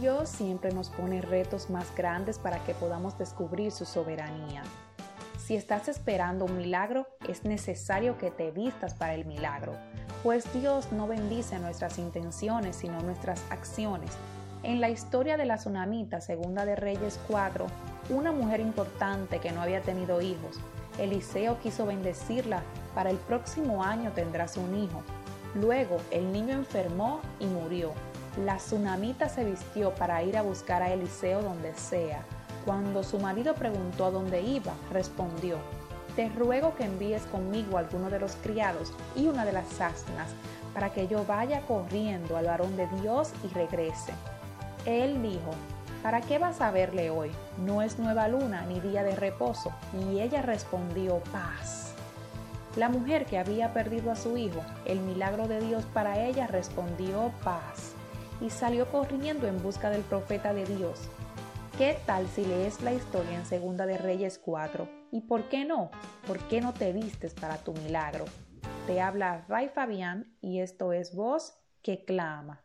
Dios siempre nos pone retos más grandes para que podamos descubrir su soberanía. Si estás esperando un milagro, es necesario que te vistas para el milagro, pues Dios no bendice nuestras intenciones, sino nuestras acciones. En la historia de la tsunamita, segunda de Reyes 4, una mujer importante que no había tenido hijos, Eliseo quiso bendecirla, para el próximo año tendrás un hijo. Luego el niño enfermó y murió. La tsunamita se vistió para ir a buscar a Eliseo donde sea. Cuando su marido preguntó a dónde iba, respondió, Te ruego que envíes conmigo a alguno de los criados y una de las asnas, para que yo vaya corriendo al varón de Dios y regrese. Él dijo, ¿Para qué vas a verle hoy? No es nueva luna ni día de reposo. Y ella respondió, paz. La mujer que había perdido a su hijo, el milagro de Dios para ella respondió, paz. Y salió corriendo en busca del profeta de Dios. ¿Qué tal si lees la historia en Segunda de Reyes 4? ¿Y por qué no? ¿Por qué no te vistes para tu milagro? Te habla Ray Fabián y esto es Voz que Clama.